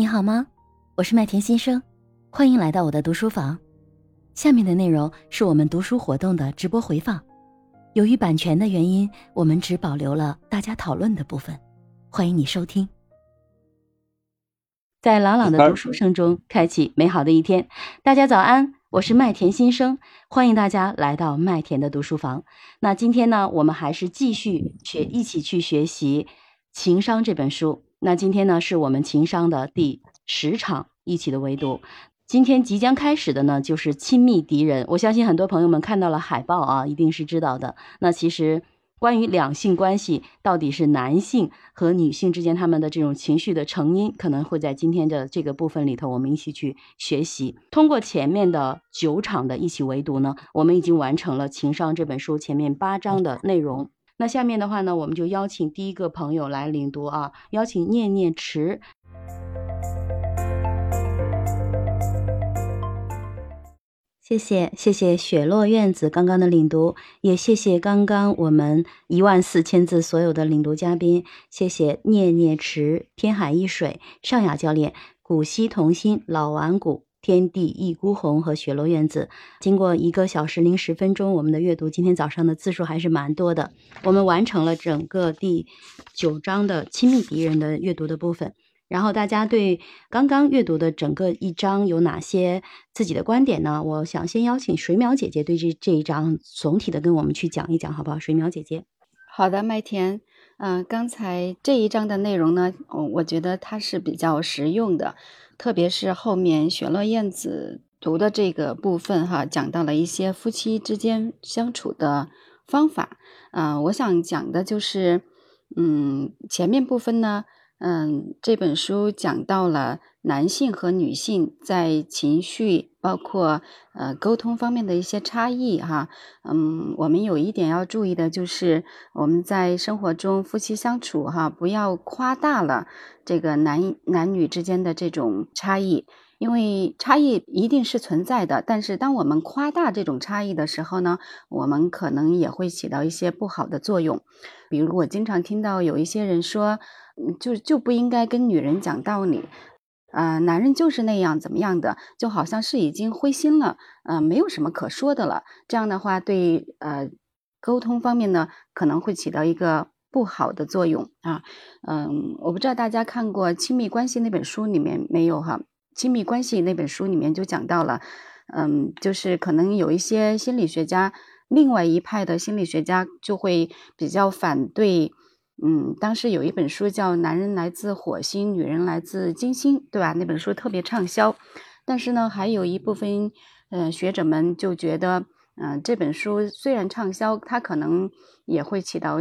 你好吗？我是麦田新生，欢迎来到我的读书房。下面的内容是我们读书活动的直播回放，由于版权的原因，我们只保留了大家讨论的部分。欢迎你收听，在朗朗的读书声中开启美好的一天。大家早安，我是麦田新生，欢迎大家来到麦田的读书房。那今天呢，我们还是继续学，一起去学习《情商》这本书。那今天呢，是我们情商的第十场一起的围读。今天即将开始的呢，就是亲密敌人。我相信很多朋友们看到了海报啊，一定是知道的。那其实关于两性关系，到底是男性和女性之间他们的这种情绪的成因，可能会在今天的这个部分里头，我们一起去学习。通过前面的九场的一起围读呢，我们已经完成了《情商》这本书前面八章的内容。那下面的话呢，我们就邀请第一个朋友来领读啊，邀请念念池。谢谢谢谢雪落院子刚刚的领读，也谢谢刚刚我们一万四千字所有的领读嘉宾，谢谢念念池、天海一水、尚雅教练、古稀童心、老顽古。天地一孤鸿和雪落院子，经过一个小时零十分钟，我们的阅读，今天早上的字数还是蛮多的。我们完成了整个第九章的亲密敌人的阅读的部分。然后大家对刚刚阅读的整个一章有哪些自己的观点呢？我想先邀请水淼姐姐对这这一章总体的跟我们去讲一讲，好不好？水淼姐姐，好的，麦田，嗯，刚才这一章的内容呢，我觉得它是比较实用的。特别是后面雪落燕子读的这个部分哈，讲到了一些夫妻之间相处的方法。嗯，我想讲的就是，嗯，前面部分呢。嗯，这本书讲到了男性和女性在情绪包括呃沟通方面的一些差异哈。嗯，我们有一点要注意的就是我们在生活中夫妻相处哈，不要夸大了这个男男女之间的这种差异，因为差异一定是存在的。但是当我们夸大这种差异的时候呢，我们可能也会起到一些不好的作用。比如我经常听到有一些人说。就就不应该跟女人讲道理，呃，男人就是那样怎么样的，就好像是已经灰心了，呃，没有什么可说的了。这样的话，对呃沟通方面呢，可能会起到一个不好的作用啊。嗯，我不知道大家看过《亲密关系》那本书里面没有哈？《亲密关系》那本书里面就讲到了，嗯，就是可能有一些心理学家，另外一派的心理学家就会比较反对。嗯，当时有一本书叫《男人来自火星，女人来自金星》，对吧？那本书特别畅销。但是呢，还有一部分嗯学者们就觉得，嗯，这本书虽然畅销，它可能也会起到，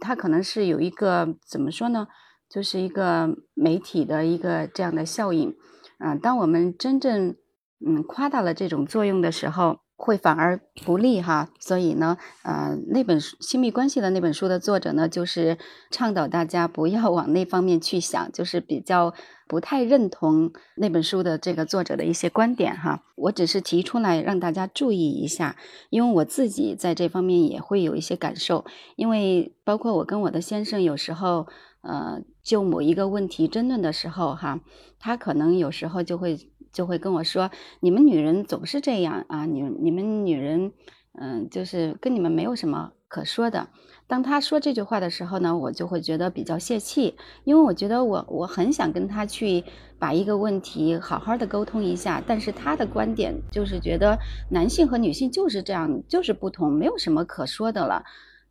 它可能是有一个怎么说呢？就是一个媒体的一个这样的效应。嗯，当我们真正嗯夸大了这种作用的时候。会反而不利哈，所以呢，呃，那本书《亲密关系》的那本书的作者呢，就是倡导大家不要往那方面去想，就是比较不太认同那本书的这个作者的一些观点哈。我只是提出来让大家注意一下，因为我自己在这方面也会有一些感受，因为包括我跟我的先生有时候，呃，就某一个问题争论的时候哈，他可能有时候就会。就会跟我说：“你们女人总是这样啊，你你们女人，嗯，就是跟你们没有什么可说的。”当他说这句话的时候呢，我就会觉得比较泄气，因为我觉得我我很想跟他去把一个问题好好的沟通一下，但是他的观点就是觉得男性和女性就是这样，就是不同，没有什么可说的了。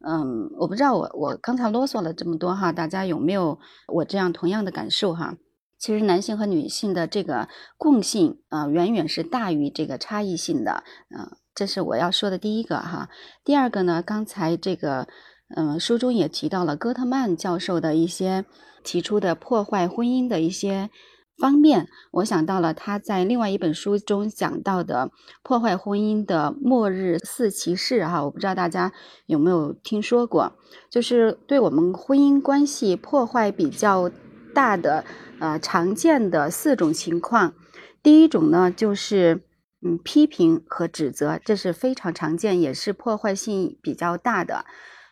嗯，我不知道我我刚才啰嗦了这么多哈，大家有没有我这样同样的感受哈？其实男性和女性的这个共性啊，远远是大于这个差异性的，嗯，这是我要说的第一个哈。第二个呢，刚才这个，嗯，书中也提到了戈特曼教授的一些提出的破坏婚姻的一些方面，我想到了他在另外一本书中讲到的破坏婚姻的末日四骑士哈，我不知道大家有没有听说过，就是对我们婚姻关系破坏比较大的。呃，常见的四种情况，第一种呢，就是嗯，批评和指责，这是非常常见，也是破坏性比较大的。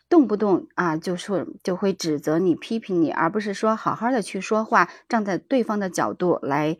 动不动啊就说就会指责你、批评你，而不是说好好的去说话，站在对方的角度来，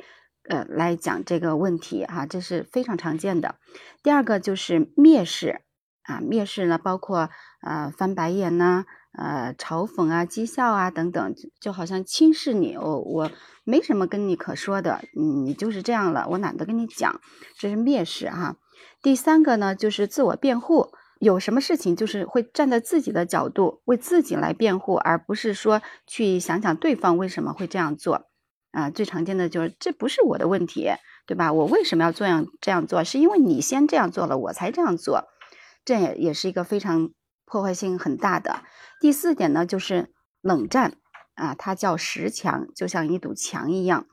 呃，来讲这个问题哈，这是非常常见的。第二个就是蔑视啊，蔑视呢，包括呃翻白眼呐，呃嘲讽啊、讥笑啊等等，就好像轻视你，我我没什么跟你可说的，你就是这样了，我懒得跟你讲，这是蔑视哈。第三个呢，就是自我辩护。有什么事情就是会站在自己的角度为自己来辩护，而不是说去想想对方为什么会这样做啊。最常见的就是这不是我的问题，对吧？我为什么要这样这样做？是因为你先这样做了，我才这样做。这也也是一个非常破坏性很大的。第四点呢，就是冷战啊，它叫实墙，就像一堵墙一样。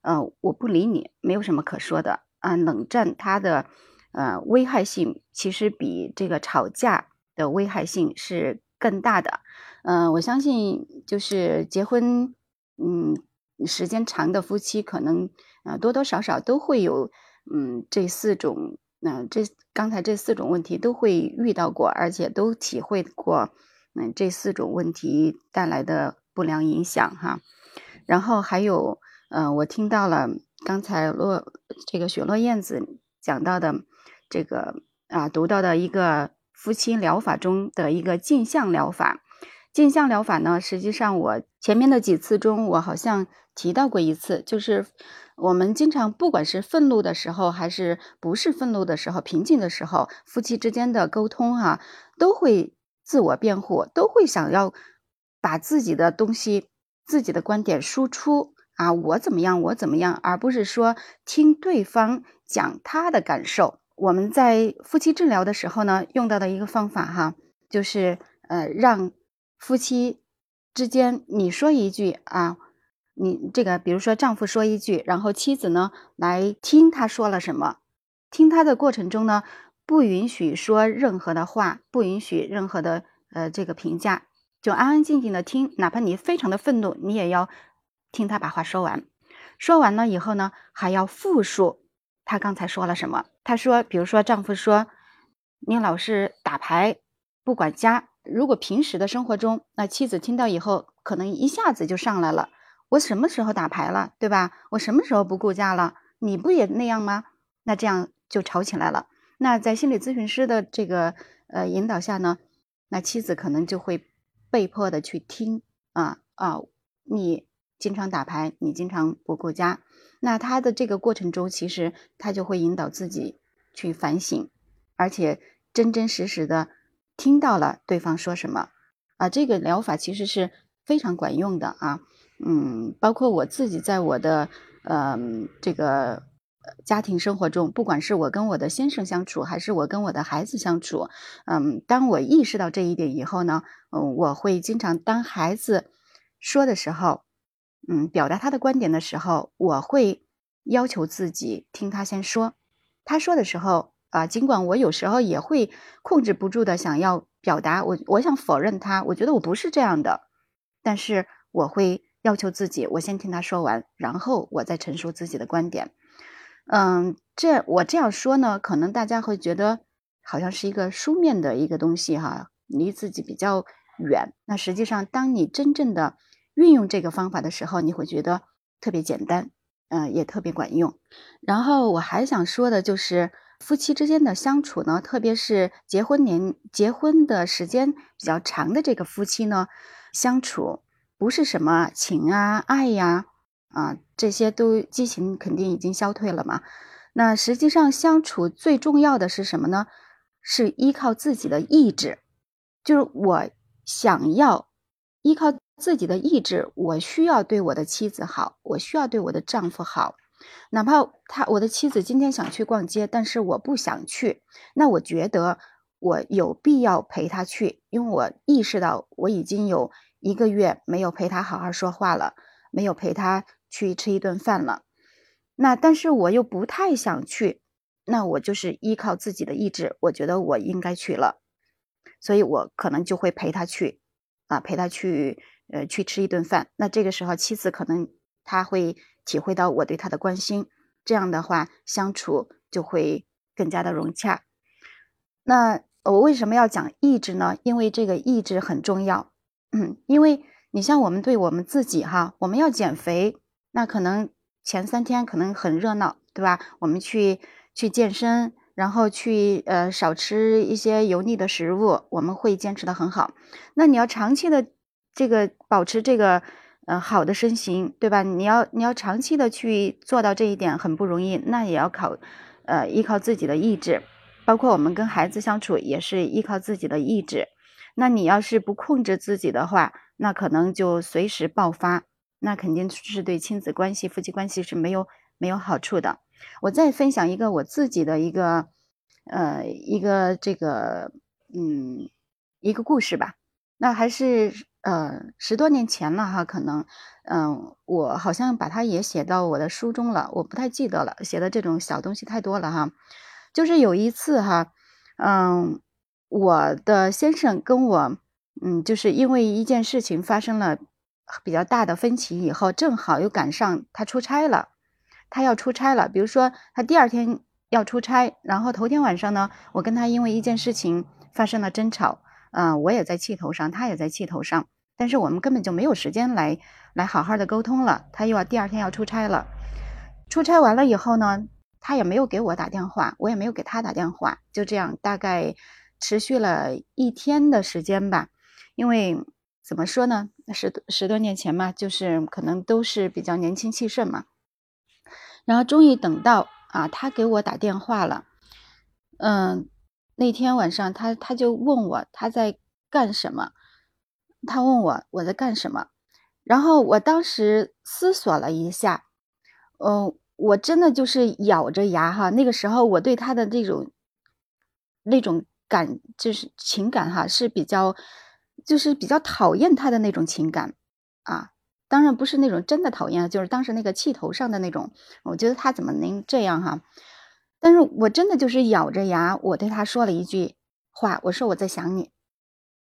呃，我不理你，没有什么可说的啊。冷战它的。呃，危害性其实比这个吵架的危害性是更大的。嗯，我相信就是结婚，嗯，时间长的夫妻可能呃多多少少都会有，嗯，这四种，嗯，这刚才这四种问题都会遇到过，而且都体会过，嗯，这四种问题带来的不良影响哈。然后还有，嗯，我听到了刚才落这个雪落燕子讲到的。这个啊，读到的一个夫妻疗法中的一个镜像疗法。镜像疗法呢，实际上我前面的几次中，我好像提到过一次，就是我们经常不管是愤怒的时候，还是不是愤怒的时候，平静的时候，夫妻之间的沟通哈，都会自我辩护，都会想要把自己的东西、自己的观点输出啊，我怎么样，我怎么样，而不是说听对方讲他的感受。我们在夫妻治疗的时候呢，用到的一个方法哈，就是呃，让夫妻之间你说一句啊，你这个比如说丈夫说一句，然后妻子呢来听他说了什么，听他的过程中呢，不允许说任何的话，不允许任何的呃这个评价，就安安静静的听，哪怕你非常的愤怒，你也要听他把话说完。说完了以后呢，还要复述。他刚才说了什么？他说，比如说，丈夫说：“你老是打牌，不管家。”如果平时的生活中，那妻子听到以后，可能一下子就上来了：“我什么时候打牌了？对吧？我什么时候不顾家了？你不也那样吗？”那这样就吵起来了。那在心理咨询师的这个呃引导下呢，那妻子可能就会被迫的去听啊啊，你经常打牌，你经常不顾家。那他的这个过程中，其实他就会引导自己去反省，而且真真实实的听到了对方说什么啊。这个疗法其实是非常管用的啊。嗯，包括我自己在我的呃这个家庭生活中，不管是我跟我的先生相处，还是我跟我的孩子相处，嗯，当我意识到这一点以后呢，嗯，我会经常当孩子说的时候。嗯，表达他的观点的时候，我会要求自己听他先说。他说的时候啊，尽管我有时候也会控制不住的想要表达，我我想否认他，我觉得我不是这样的。但是我会要求自己，我先听他说完，然后我再陈述自己的观点。嗯，这我这样说呢，可能大家会觉得好像是一个书面的一个东西哈，离自己比较远。那实际上，当你真正的运用这个方法的时候，你会觉得特别简单，嗯，也特别管用。然后我还想说的就是，夫妻之间的相处呢，特别是结婚年结婚的时间比较长的这个夫妻呢，相处不是什么情啊、爱呀，啊，这些都激情肯定已经消退了嘛。那实际上相处最重要的是什么呢？是依靠自己的意志，就是我想要依靠。自己的意志，我需要对我的妻子好，我需要对我的丈夫好，哪怕他我的妻子今天想去逛街，但是我不想去，那我觉得我有必要陪她去，因为我意识到我已经有一个月没有陪她好好说话了，没有陪她去吃一顿饭了，那但是我又不太想去，那我就是依靠自己的意志，我觉得我应该去了，所以我可能就会陪她去，啊，陪她去。呃，去吃一顿饭，那这个时候妻子可能他会体会到我对他的关心，这样的话相处就会更加的融洽。那我为什么要讲意志呢？因为这个意志很重要。嗯，因为你像我们对我们自己哈，我们要减肥，那可能前三天可能很热闹，对吧？我们去去健身，然后去呃少吃一些油腻的食物，我们会坚持的很好。那你要长期的这个保持这个呃好的身形，对吧？你要你要长期的去做到这一点很不容易，那也要靠呃依靠自己的意志。包括我们跟孩子相处也是依靠自己的意志，那你要是不控制自己的话，那可能就随时爆发，那肯定是对亲子关系、夫妻关系是没有没有好处的。我再分享一个我自己的一个，呃，一个这个，嗯，一个故事吧。那还是呃十多年前了哈，可能，嗯，我好像把它也写到我的书中了，我不太记得了，写的这种小东西太多了哈。就是有一次哈，嗯，我的先生跟我，嗯，就是因为一件事情发生了比较大的分歧以后，正好又赶上他出差了，他要出差了。比如说他第二天要出差，然后头天晚上呢，我跟他因为一件事情发生了争吵，嗯，我也在气头上，他也在气头上，但是我们根本就没有时间来来好好的沟通了。他又要第二天要出差了，出差完了以后呢？他也没有给我打电话，我也没有给他打电话，就这样大概持续了一天的时间吧。因为怎么说呢，十十多年前嘛，就是可能都是比较年轻气盛嘛。然后终于等到啊，他给我打电话了。嗯，那天晚上他他就问我他在干什么，他问我我在干什么，然后我当时思索了一下，嗯。我真的就是咬着牙哈，那个时候我对他的这种那种感就是情感哈是比较就是比较讨厌他的那种情感啊，当然不是那种真的讨厌，就是当时那个气头上的那种，我觉得他怎么能这样哈？但是我真的就是咬着牙，我对他说了一句话，我说我在想你，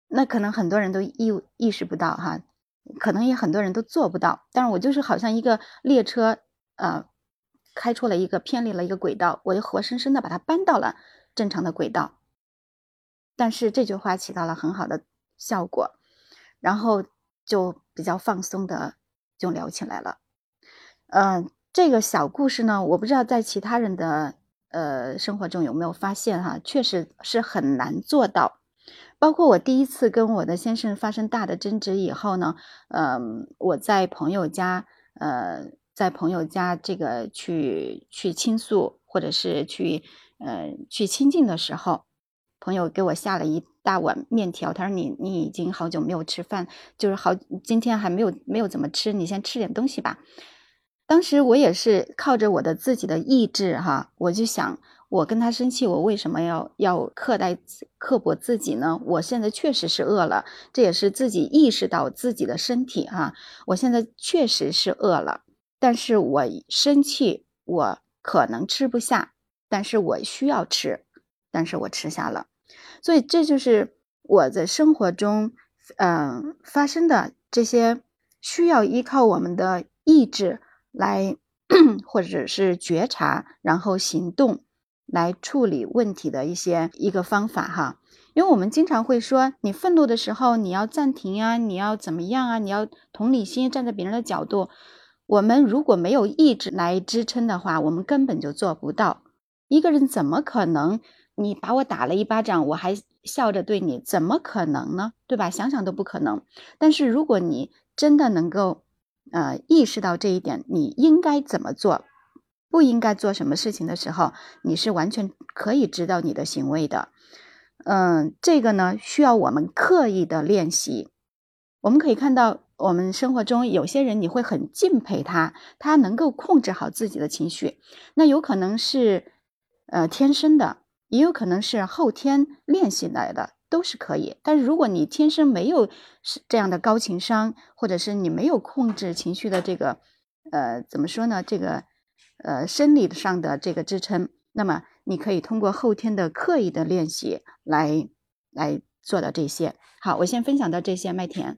那可能很多人都意意识不到哈，可能也很多人都做不到，但是我就是好像一个列车呃。开出了一个偏离了一个轨道，我就活生生的把它搬到了正常的轨道。但是这句话起到了很好的效果，然后就比较放松的就聊起来了。嗯，这个小故事呢，我不知道在其他人的呃生活中有没有发现哈，确实是很难做到。包括我第一次跟我的先生发生大的争执以后呢，嗯，我在朋友家，呃。在朋友家这个去去倾诉，或者是去呃去亲近的时候，朋友给我下了一大碗面条，他说你你已经好久没有吃饭，就是好今天还没有没有怎么吃，你先吃点东西吧。当时我也是靠着我的自己的意志哈，我就想我跟他生气，我为什么要要刻待刻薄自己呢？我现在确实是饿了，这也是自己意识到自己的身体哈，我现在确实是饿了。但是我生气，我可能吃不下，但是我需要吃，但是我吃下了，所以这就是我在生活中，嗯，发生的这些需要依靠我们的意志来，或者是觉察，然后行动来处理问题的一些一个方法哈。因为我们经常会说，你愤怒的时候你要暂停啊，你要怎么样啊，你要同理心，站在别人的角度。我们如果没有意志来支撑的话，我们根本就做不到。一个人怎么可能？你把我打了一巴掌，我还笑着对你，怎么可能呢？对吧？想想都不可能。但是如果你真的能够，呃，意识到这一点，你应该怎么做，不应该做什么事情的时候，你是完全可以知道你的行为的。嗯，这个呢，需要我们刻意的练习。我们可以看到。我们生活中有些人，你会很敬佩他，他能够控制好自己的情绪。那有可能是，呃，天生的，也有可能是后天练习来的，都是可以。但是如果你天生没有是这样的高情商，或者是你没有控制情绪的这个，呃，怎么说呢？这个，呃，生理上的这个支撑，那么你可以通过后天的刻意的练习来来做到这些。好，我先分享到这些，麦田。